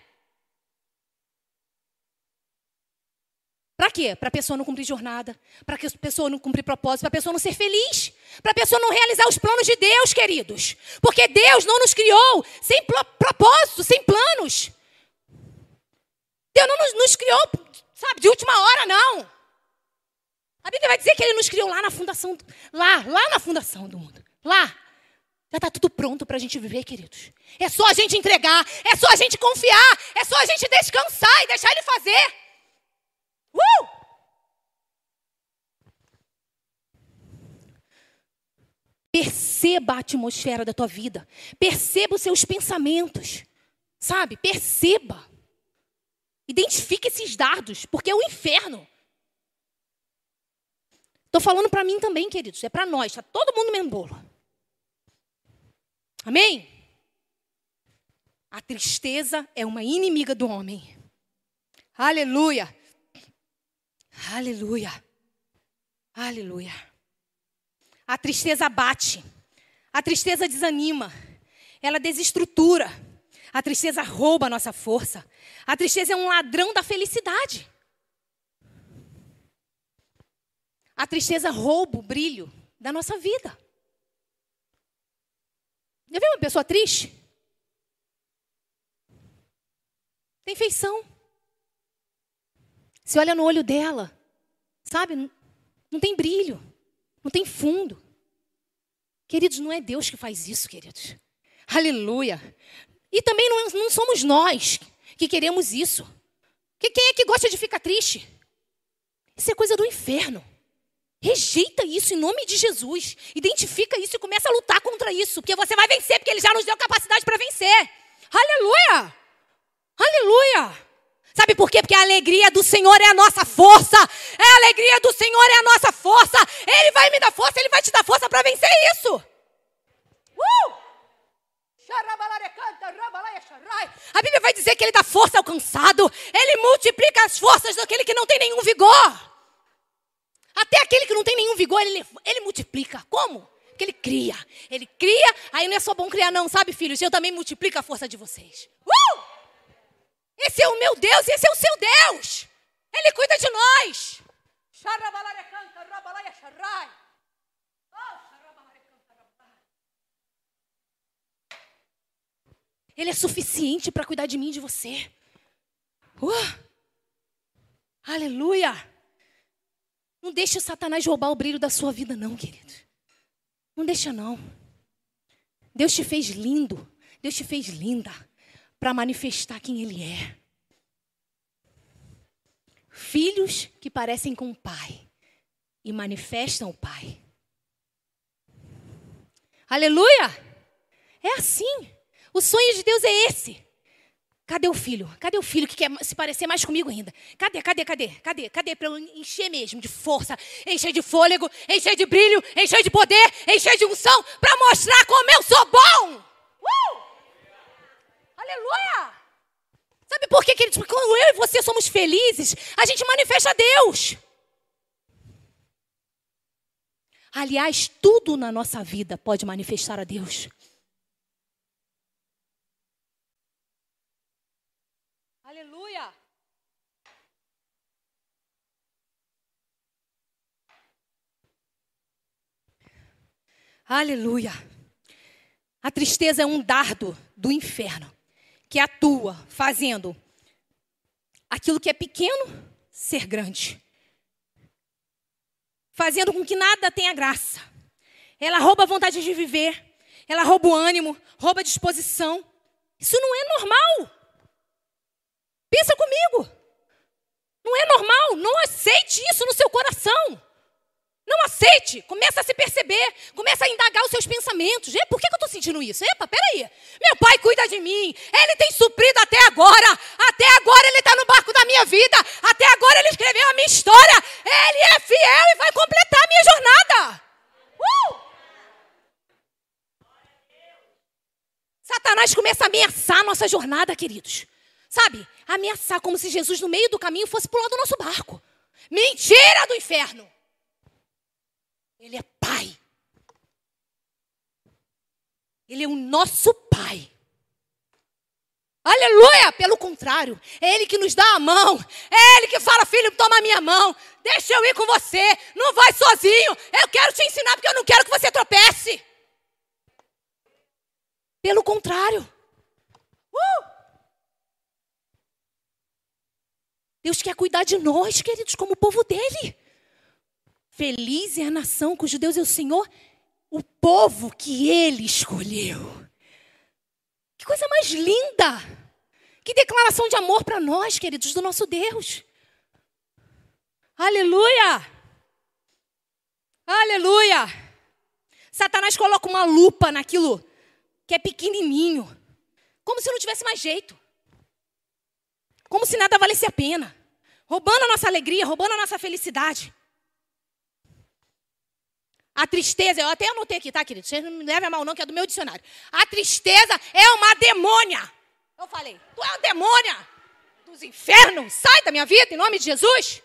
Quê? Para a pessoa não cumprir jornada, para a pessoa não cumprir propósito, para a pessoa não ser feliz, para a pessoa não realizar os planos de Deus, queridos. Porque Deus não nos criou sem propósito, sem planos. Deus não nos, nos criou, sabe, de última hora, não. A Bíblia vai dizer que Ele nos criou lá na fundação, lá, lá na fundação do mundo. Lá. Já está tudo pronto para a gente viver, queridos. É só a gente entregar, é só a gente confiar, é só a gente descansar e deixar Ele fazer. Uh! Perceba a atmosfera da tua vida. Perceba os seus pensamentos. Sabe? Perceba. Identifique esses dardos, porque é o inferno. Estou falando para mim também, queridos. É para nós. Está todo mundo no mesmo bolo. Amém? A tristeza é uma inimiga do homem. Aleluia. Aleluia. Aleluia. A tristeza bate. A tristeza desanima. Ela desestrutura. A tristeza rouba a nossa força. A tristeza é um ladrão da felicidade. A tristeza rouba o brilho da nossa vida. Já viu uma pessoa triste? Tem feição. Você olha no olho dela, sabe? Não tem brilho, não tem fundo. Queridos, não é Deus que faz isso, queridos. Aleluia. E também não, não somos nós que queremos isso. Que quem é que gosta de ficar triste? Isso é coisa do inferno. Rejeita isso em nome de Jesus. Identifica isso e começa a lutar contra isso. Porque você vai vencer, porque Ele já nos deu capacidade para vencer. Aleluia! Aleluia! Sabe por quê? Porque a alegria do Senhor é a nossa força. É a alegria do Senhor é a nossa força. Ele vai me dar força, ele vai te dar força para vencer isso. Uh! A Bíblia vai dizer que ele dá força ao cansado. Ele multiplica as forças daquele que não tem nenhum vigor. Até aquele que não tem nenhum vigor, ele, ele multiplica. Como? Porque ele cria. Ele cria, aí não é só bom criar, não, sabe, filhos? Eu também multiplico a força de vocês. Uh! Esse é o meu Deus, esse é o seu Deus. Ele cuida de nós. Ele é suficiente para cuidar de mim e de você. Uh! Aleluia! Não deixe Satanás roubar o brilho da sua vida, não, querido. Não deixa, não. Deus te fez lindo. Deus te fez linda para manifestar quem Ele é. Filhos que parecem com o Pai e manifestam o Pai. Aleluia! É assim. O sonho de Deus é esse. Cadê o filho? Cadê o filho que quer se parecer mais comigo ainda? Cadê, cadê, cadê? Cadê? Cadê para eu encher mesmo de força, encher de fôlego, encher de brilho, encher de poder, encher de unção, para mostrar como eu sou Sabe por quê, queridos? Porque quando eu e você somos felizes, a gente manifesta a Deus. Aliás, tudo na nossa vida pode manifestar a Deus. Aleluia! Aleluia! A tristeza é um dardo do inferno que atua fazendo aquilo que é pequeno ser grande. Fazendo com que nada tenha graça. Ela rouba a vontade de viver. Ela rouba o ânimo, rouba a disposição. Isso não é normal. Pensa comigo. Não é normal. Não aceite isso no seu coração. Não aceite começa a se perceber, começa a indagar os seus pensamentos. E por que, que eu estou sentindo isso? Epa, peraí. Meu pai cuida de mim, ele tem suprido até agora. Até agora ele está no barco da minha vida. Até agora ele escreveu a minha história. Ele é fiel e vai completar a minha jornada. Uh! Satanás começa a ameaçar a nossa jornada, queridos. Sabe? Ameaçar como se Jesus no meio do caminho fosse pular do nosso barco. Mentira do inferno! Ele é pai. Ele é o nosso pai. Aleluia! Pelo contrário, é Ele que nos dá a mão. É Ele que fala, filho, toma a minha mão. Deixa eu ir com você. Não vai sozinho. Eu quero te ensinar porque eu não quero que você tropece. Pelo contrário. Uh! Deus quer cuidar de nós, queridos, como o povo dele. Feliz é a nação cujo Deus é o Senhor, o povo que ele escolheu. Que coisa mais linda! Que declaração de amor para nós, queridos, do nosso Deus. Aleluia! Aleluia! Satanás coloca uma lupa naquilo que é pequenininho, como se não tivesse mais jeito. Como se nada valesse a pena. Roubando a nossa alegria, roubando a nossa felicidade. A tristeza, eu até anotei aqui, tá, querido? Vocês não me levem a mal, não, que é do meu dicionário. A tristeza é uma demônia. Eu falei, tu é uma demônia dos infernos. Sai da minha vida em nome de Jesus.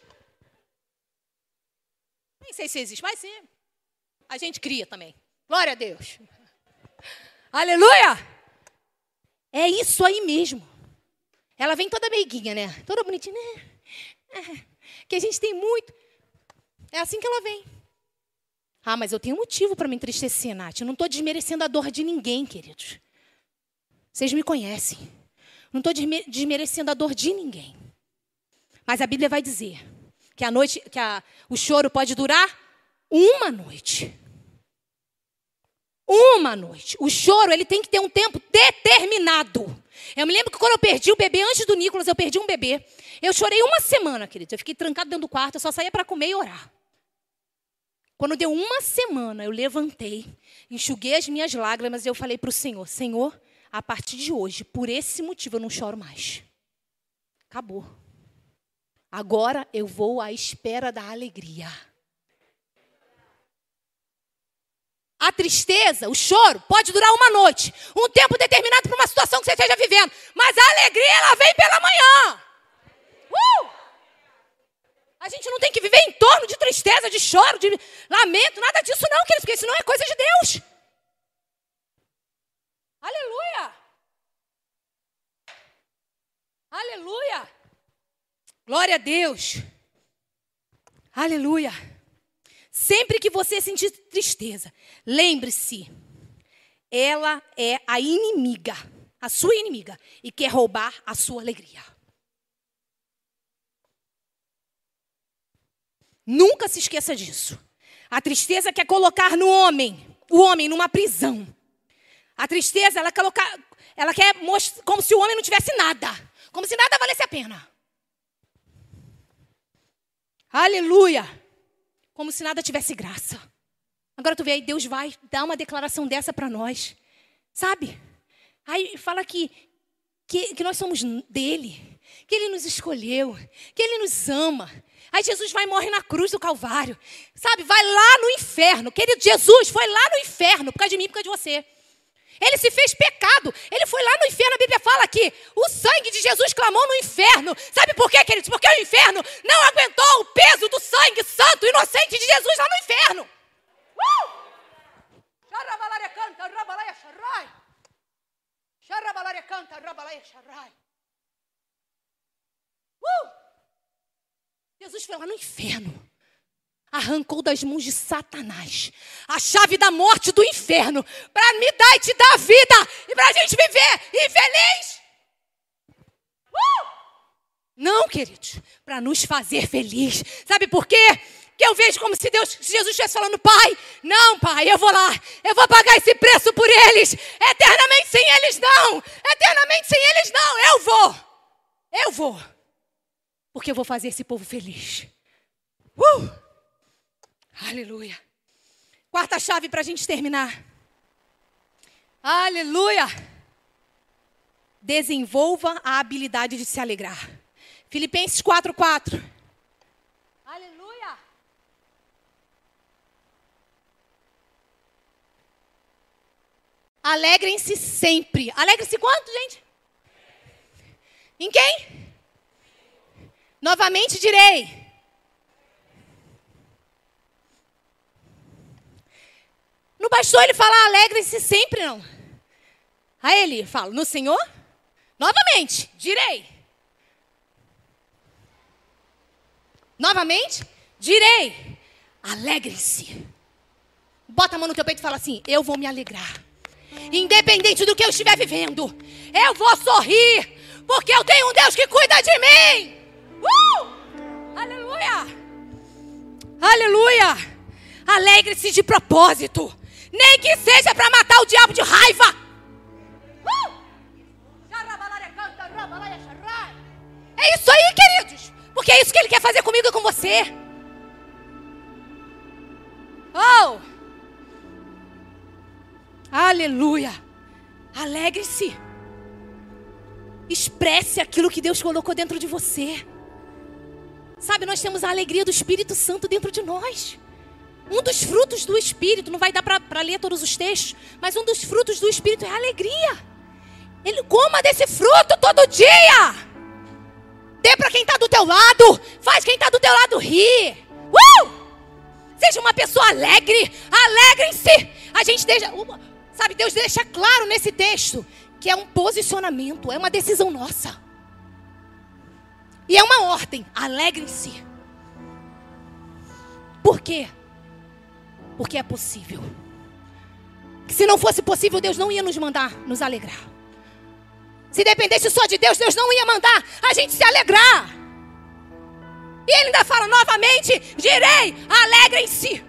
Nem sei se existe, mas sim. A gente cria também. Glória a Deus. Aleluia! É isso aí mesmo. Ela vem toda meiguinha, né? Toda bonitinha, né? É, que a gente tem muito. É assim que ela vem. Ah, mas eu tenho motivo para me entristecer, Nath. Eu não estou desmerecendo a dor de ninguém, queridos. Vocês me conhecem. Não estou desmerecendo a dor de ninguém. Mas a Bíblia vai dizer que a noite, que a, o choro pode durar uma noite. Uma noite. O choro ele tem que ter um tempo determinado. Eu me lembro que quando eu perdi o bebê, antes do Nicolas, eu perdi um bebê. Eu chorei uma semana, querido. Eu fiquei trancado dentro do quarto, eu só saía para comer e orar. Quando deu uma semana, eu levantei, enxuguei as minhas lágrimas e eu falei para o Senhor: Senhor, a partir de hoje, por esse motivo, eu não choro mais. Acabou. Agora eu vou à espera da alegria. A tristeza, o choro, pode durar uma noite, um tempo determinado para uma situação que você esteja vivendo. Mas a alegria, ela vem pela manhã. Uh! A gente não tem que viver em torno de tristeza, de choro, de lamento, nada disso não, queridos, porque senão é coisa de Deus. Aleluia! Aleluia! Glória a Deus! Aleluia! Sempre que você sentir tristeza, lembre-se, ela é a inimiga, a sua inimiga, e quer roubar a sua alegria. Nunca se esqueça disso. A tristeza quer colocar no homem, o homem numa prisão. A tristeza, ela, colocar, ela quer mostrar como se o homem não tivesse nada, como se nada valesse a pena. Aleluia! como se nada tivesse graça. Agora tu vê aí, Deus vai dar uma declaração dessa para nós. Sabe? Aí fala que, que, que nós somos dele, que ele nos escolheu, que ele nos ama. Aí Jesus vai e morre na cruz do Calvário. Sabe? Vai lá no inferno. Querido, Jesus foi lá no inferno por causa de mim, por causa de você. Ele se fez pecado. Ele foi lá no inferno. A Bíblia fala que o sangue de Jesus clamou no inferno. Sabe por quê, queridos? Porque o inferno não aguentou o peso do sangue santo, inocente de Jesus lá no inferno. Uh! Uh! Jesus foi lá no inferno arrancou das mãos de Satanás a chave da morte do inferno para me dar e te dar vida e para a gente viver infeliz. Uh! Não, queridos, para nos fazer feliz. Sabe por quê? Que eu vejo como se Deus, Jesus estivesse falando, Pai, não, Pai, eu vou lá, eu vou pagar esse preço por eles. Eternamente sem eles não, eternamente sem eles não, eu vou, eu vou, porque eu vou fazer esse povo feliz. Uh! Aleluia. Quarta chave para a gente terminar. Aleluia! Desenvolva a habilidade de se alegrar. Filipenses 4:4. Aleluia! Alegrem-se sempre. Alegrem-se quanto, gente? Em quem? Novamente direi. Não bastou ele falar alegrem-se sempre, não. Aí ele fala, no Senhor, novamente, direi. Novamente, direi, alegrem-se. Bota a mão no teu peito e fala assim: Eu vou me alegrar. Independente do que eu estiver vivendo, eu vou sorrir, porque eu tenho um Deus que cuida de mim. Uh! Aleluia! Aleluia! Alegre-se de propósito, nem que seja para matar o diabo de raiva. Uh! É isso aí, queridos, porque é isso que ele quer fazer comigo e com você. Oh! Aleluia! Alegre-se. Expresse aquilo que Deus colocou dentro de você. Sabe, nós temos a alegria do Espírito Santo dentro de nós. Um dos frutos do Espírito, não vai dar para ler todos os textos, mas um dos frutos do Espírito é a alegria. Ele coma desse fruto todo dia. Dê para quem está do teu lado. Faz quem está do teu lado rir. Uh! Seja uma pessoa alegre. Alegrem-se. A gente deixa. Sabe, Deus deixa claro nesse texto que é um posicionamento, é uma decisão nossa. E é uma ordem: alegrem-se. Por quê? Porque é possível. Se não fosse possível, Deus não ia nos mandar nos alegrar. Se dependesse só de Deus, Deus não ia mandar a gente se alegrar. E ele ainda fala novamente: direi, alegrem-se.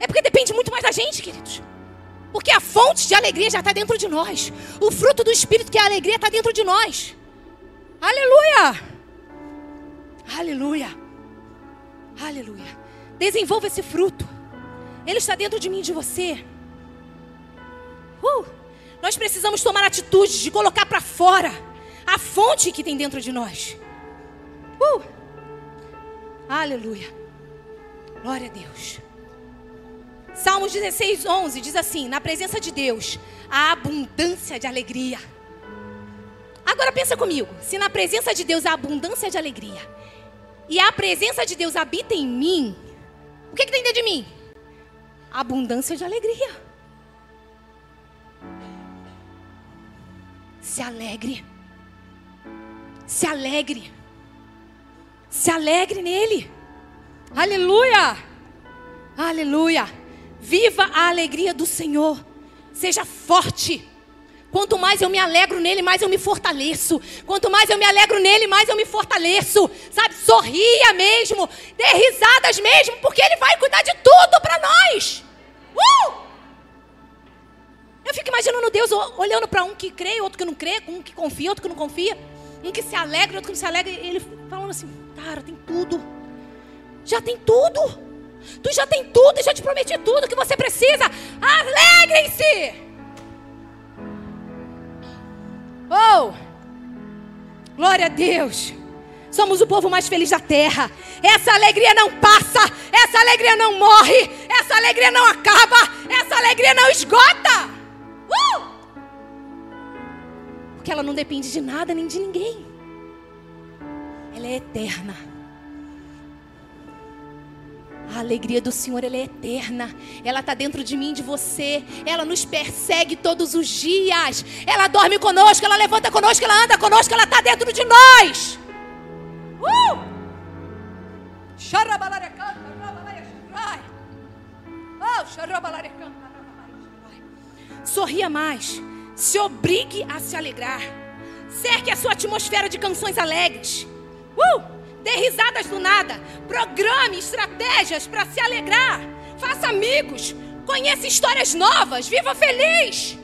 É porque depende muito mais da gente, queridos. Porque a fonte de alegria já está dentro de nós. O fruto do Espírito, que é a alegria, está dentro de nós. Aleluia! Aleluia. Aleluia. Desenvolva esse fruto. Ele está dentro de mim e de você. Uh, nós precisamos tomar atitude de colocar para fora a fonte que tem dentro de nós. Uh, aleluia. Glória a Deus. Salmos 16, 11 diz assim: Na presença de Deus, há abundância de alegria. Agora pensa comigo: se na presença de Deus há abundância de alegria, e a presença de Deus habita em mim, o que, que tem dentro de mim? Abundância de alegria. Se alegre. Se alegre. Se alegre nele. Aleluia. Aleluia. Viva a alegria do Senhor. Seja forte. Quanto mais eu me alegro nele, mais eu me fortaleço. Quanto mais eu me alegro nele, mais eu me fortaleço. Sabe, sorria mesmo, dê risadas mesmo, porque ele vai cuidar de tudo para nós. Uh! Eu fico imaginando Deus olhando para um que crê, outro que não crê, um que confia, outro que não confia, um que se alegra, outro que não se alegra, e ele falando assim: "Cara, tem tudo. Já tem tudo. Tu já tem tudo, já te prometi tudo que você precisa. Alegrem-se!" Oh! Glória a Deus! Somos o povo mais feliz da terra. Essa alegria não passa, essa alegria não morre, essa alegria não acaba, essa alegria não esgota. Uh! Porque ela não depende de nada nem de ninguém. Ela é eterna. A alegria do Senhor ela é eterna. Ela está dentro de mim, de você. Ela nos persegue todos os dias. Ela dorme conosco, ela levanta conosco, ela anda conosco, ela está dentro de nós. Uh! Sorria mais. Se obrigue a se alegrar. Cerque a sua atmosfera de canções alegres. Uh! Dê risadas do nada. Programe estratégias para se alegrar. Faça amigos. Conheça histórias novas. Viva feliz.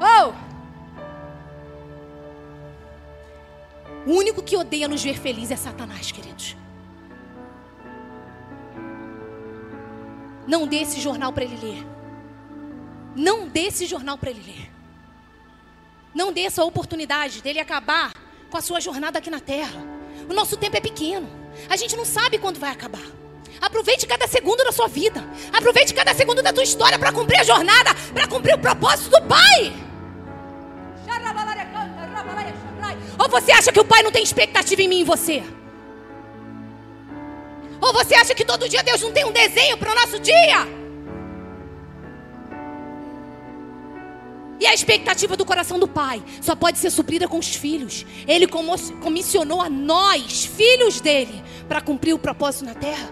Oh! O único que odeia nos ver felizes é Satanás, queridos. Não dê esse jornal para ele ler. Não dê esse jornal para ele ler. Não dê essa oportunidade dele acabar com a sua jornada aqui na terra. O nosso tempo é pequeno. A gente não sabe quando vai acabar. Aproveite cada segundo da sua vida. Aproveite cada segundo da tua história para cumprir a jornada, para cumprir o propósito do Pai. Ou você acha que o Pai não tem expectativa em mim e você? Ou você acha que todo dia Deus não tem um desenho para o nosso dia? E a expectativa do coração do pai só pode ser suprida com os filhos. Ele comissionou a nós, filhos dele, para cumprir o propósito na terra,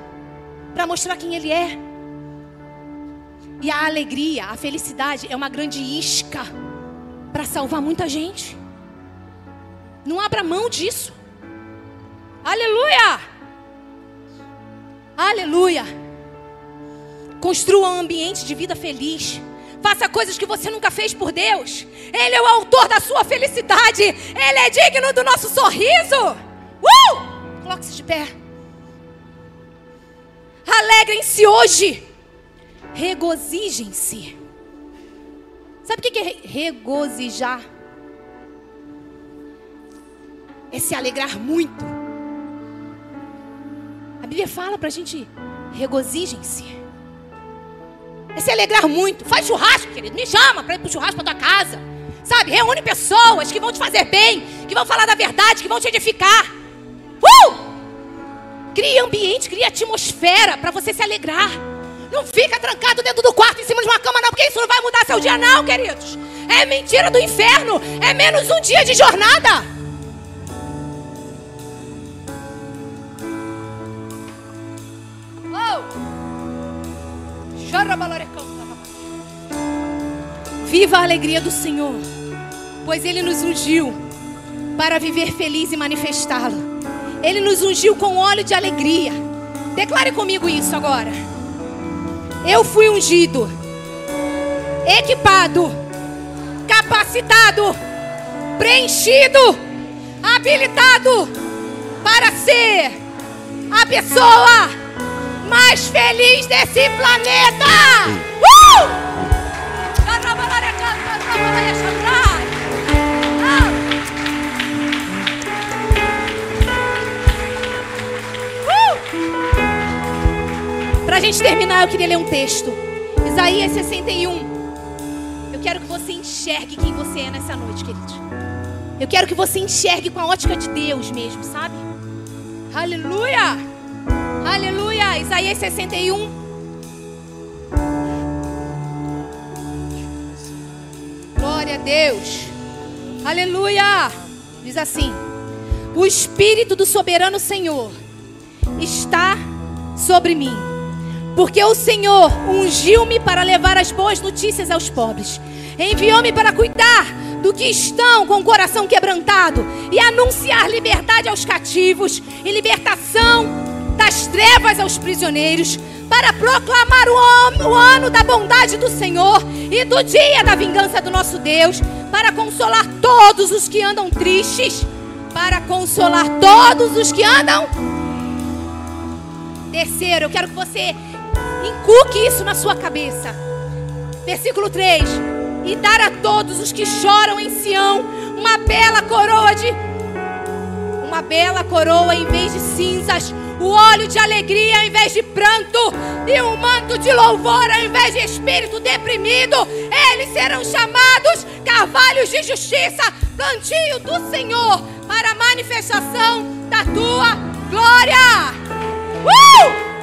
para mostrar quem ele é. E a alegria, a felicidade é uma grande isca para salvar muita gente. Não abra mão disso. Aleluia! Aleluia! Construa um ambiente de vida feliz. Faça coisas que você nunca fez por Deus. Ele é o autor da sua felicidade. Ele é digno do nosso sorriso. Uh! Coloque-se de pé. Alegrem-se hoje. Regozijem-se. Sabe o que é regozijar? É se alegrar muito. A Bíblia fala para a gente: regozijem-se. É se alegrar muito. Faz churrasco, querido. Me chama para ir para o churrasco para tua casa. Sabe? Reúne pessoas que vão te fazer bem, que vão falar da verdade, que vão te edificar. Uh! Crie ambiente, crie atmosfera para você se alegrar. Não fica trancado dentro do quarto em cima de uma cama, não, porque isso não vai mudar seu dia, não, queridos. É mentira do inferno. É menos um dia de jornada. Viva a alegria do Senhor, pois Ele nos ungiu para viver feliz e manifestá-lo. Ele nos ungiu com óleo de alegria. Declare comigo isso agora. Eu fui ungido, equipado, capacitado, preenchido, habilitado para ser a pessoa mais feliz desse planeta. Uh! Para a gente terminar, eu queria ler um texto. Isaías 61. Eu quero que você enxergue quem você é nessa noite, querido. Eu quero que você enxergue com a ótica de Deus mesmo, sabe? Aleluia! Aleluia. Isaías 61. Glória a Deus. Aleluia. Diz assim: O Espírito do soberano Senhor está sobre mim. Porque o Senhor ungiu-me para levar as boas notícias aos pobres. Enviou-me para cuidar do que estão com o coração quebrantado e anunciar liberdade aos cativos e libertação das trevas aos prisioneiros, para proclamar o, o ano da bondade do Senhor e do dia da vingança do nosso Deus, para consolar todos os que andam tristes, para consolar todos os que andam. Terceiro, eu quero que você inculque isso na sua cabeça. Versículo 3: E dar a todos os que choram em Sião uma bela coroa de uma bela coroa em vez de cinzas, o óleo de alegria ao invés de pranto, e um manto de louvor ao invés de espírito deprimido. Eles serão chamados carvalhos de justiça, plantio do Senhor, para a manifestação da tua glória. Uh!